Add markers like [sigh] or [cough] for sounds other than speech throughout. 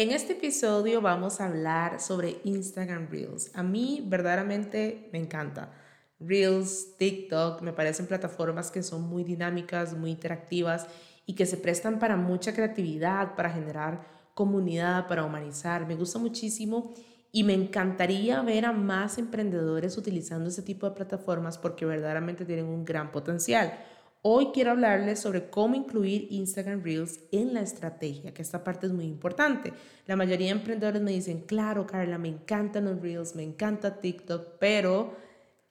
En este episodio vamos a hablar sobre Instagram Reels. A mí verdaderamente me encanta. Reels, TikTok, me parecen plataformas que son muy dinámicas, muy interactivas y que se prestan para mucha creatividad, para generar comunidad, para humanizar. Me gusta muchísimo y me encantaría ver a más emprendedores utilizando ese tipo de plataformas porque verdaderamente tienen un gran potencial. Hoy quiero hablarles sobre cómo incluir Instagram Reels en la estrategia, que esta parte es muy importante. La mayoría de emprendedores me dicen, claro, Carla, me encantan los Reels, me encanta TikTok, pero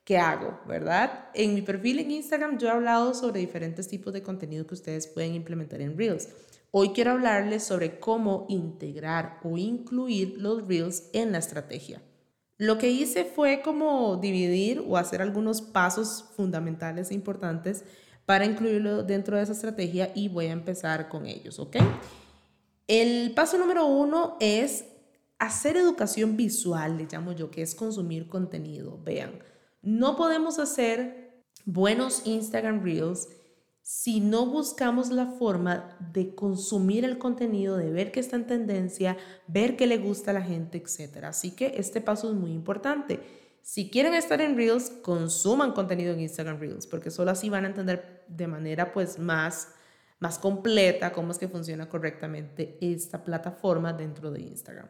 ¿qué hago? ¿Verdad? En mi perfil en Instagram yo he hablado sobre diferentes tipos de contenido que ustedes pueden implementar en Reels. Hoy quiero hablarles sobre cómo integrar o incluir los Reels en la estrategia. Lo que hice fue como dividir o hacer algunos pasos fundamentales e importantes para incluirlo dentro de esa estrategia y voy a empezar con ellos, ¿ok? El paso número uno es hacer educación visual, le llamo yo, que es consumir contenido. Vean, no podemos hacer buenos Instagram Reels si no buscamos la forma de consumir el contenido, de ver qué está en tendencia, ver qué le gusta a la gente, etc. Así que este paso es muy importante. Si quieren estar en Reels, consuman contenido en Instagram Reels, porque solo así van a entender de manera pues más, más completa cómo es que funciona correctamente esta plataforma dentro de Instagram.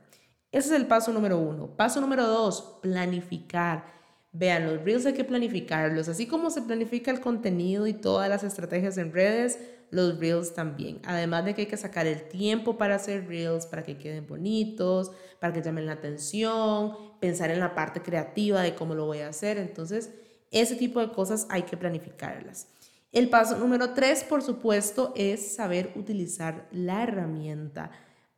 Ese es el paso número uno. Paso número dos, planificar. Vean, los Reels hay que planificarlos. Así como se planifica el contenido y todas las estrategias en redes, los Reels también. Además de que hay que sacar el tiempo para hacer Reels, para que queden bonitos, para que llamen la atención, pensar en la parte creativa de cómo lo voy a hacer. Entonces, ese tipo de cosas hay que planificarlas. El paso número tres, por supuesto, es saber utilizar la herramienta.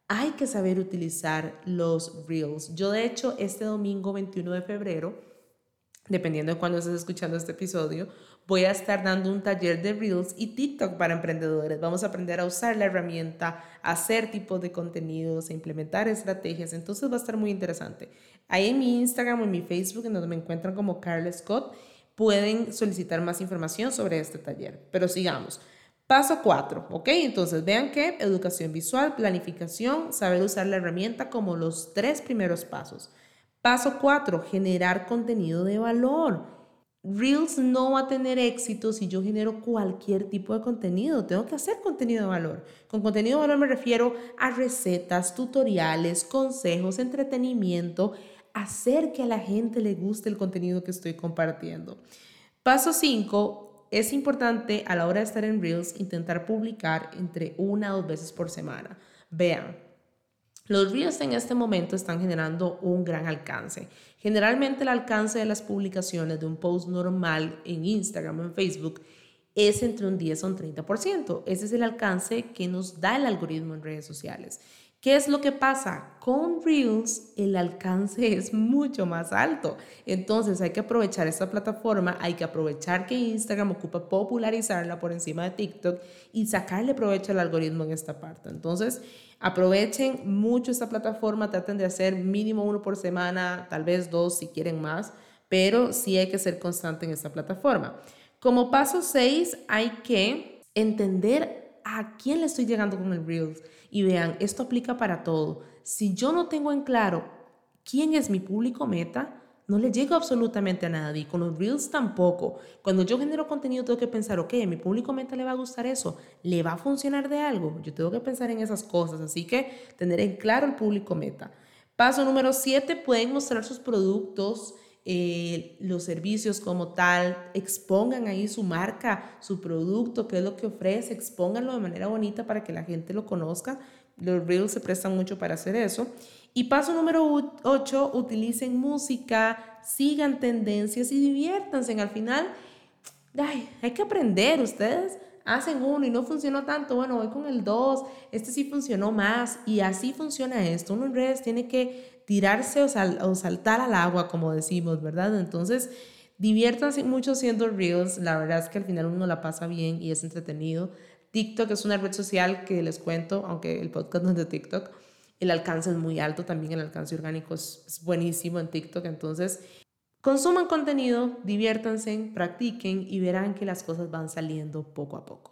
Hay que saber utilizar los Reels. Yo, de hecho, este domingo 21 de febrero, dependiendo de cuándo estés escuchando este episodio, voy a estar dando un taller de Reels y TikTok para emprendedores. Vamos a aprender a usar la herramienta, hacer tipos de contenidos, a implementar estrategias. Entonces va a estar muy interesante. Ahí en mi Instagram o en mi Facebook, en donde me encuentran como Carla Scott, pueden solicitar más información sobre este taller. Pero sigamos. Paso 4, ¿ok? Entonces vean que educación visual, planificación, saber usar la herramienta como los tres primeros pasos. Paso 4, generar contenido de valor. Reels no va a tener éxito si yo genero cualquier tipo de contenido. Tengo que hacer contenido de valor. Con contenido de valor me refiero a recetas, tutoriales, consejos, entretenimiento, hacer que a la gente le guste el contenido que estoy compartiendo. Paso 5, es importante a la hora de estar en Reels intentar publicar entre una o dos veces por semana. Vean, los Reels en este momento están generando un gran alcance. Generalmente el alcance de las publicaciones de un post normal en Instagram o en Facebook es entre un 10 o un 30%. Ese es el alcance que nos da el algoritmo en redes sociales. ¿Qué es lo que pasa? Con Reels el alcance es mucho más alto. Entonces hay que aprovechar esta plataforma, hay que aprovechar que Instagram ocupa popularizarla por encima de TikTok y sacarle provecho al algoritmo en esta parte. Entonces aprovechen mucho esta plataforma, traten de hacer mínimo uno por semana, tal vez dos si quieren más, pero sí hay que ser constante en esta plataforma. Como paso 6 hay que entender a quién le estoy llegando con el Reels y vean, esto aplica para todo. Si yo no tengo en claro quién es mi público meta, no le llego absolutamente a nadie. Con los Reels tampoco. Cuando yo genero contenido tengo que pensar, ok, a mi público meta le va a gustar eso, le va a funcionar de algo. Yo tengo que pensar en esas cosas. Así que tener en claro el público meta. Paso número 7, pueden mostrar sus productos. Eh, los servicios como tal, expongan ahí su marca, su producto, qué es lo que ofrece, expónganlo de manera bonita para que la gente lo conozca. Los reels se prestan mucho para hacer eso. Y paso número 8, utilicen música, sigan tendencias y diviértanse. Al final, hay que aprender. Ustedes hacen uno y no funcionó tanto, bueno, voy con el 2, este sí funcionó más y así funciona esto. Uno en redes tiene que tirarse o, saltar al agua, como decimos, ¿verdad? Entonces, diviértanse mucho siendo reels. La verdad es que al final uno la pasa bien y es entretenido. TikTok es una red social que les cuento, aunque el podcast [laughs] no es de TikTok, el alcance es muy alto, también el alcance orgánico es buenísimo en TikTok. Entonces, consuman contenido, diviértanse, practiquen y verán que las cosas van saliendo poco a poco.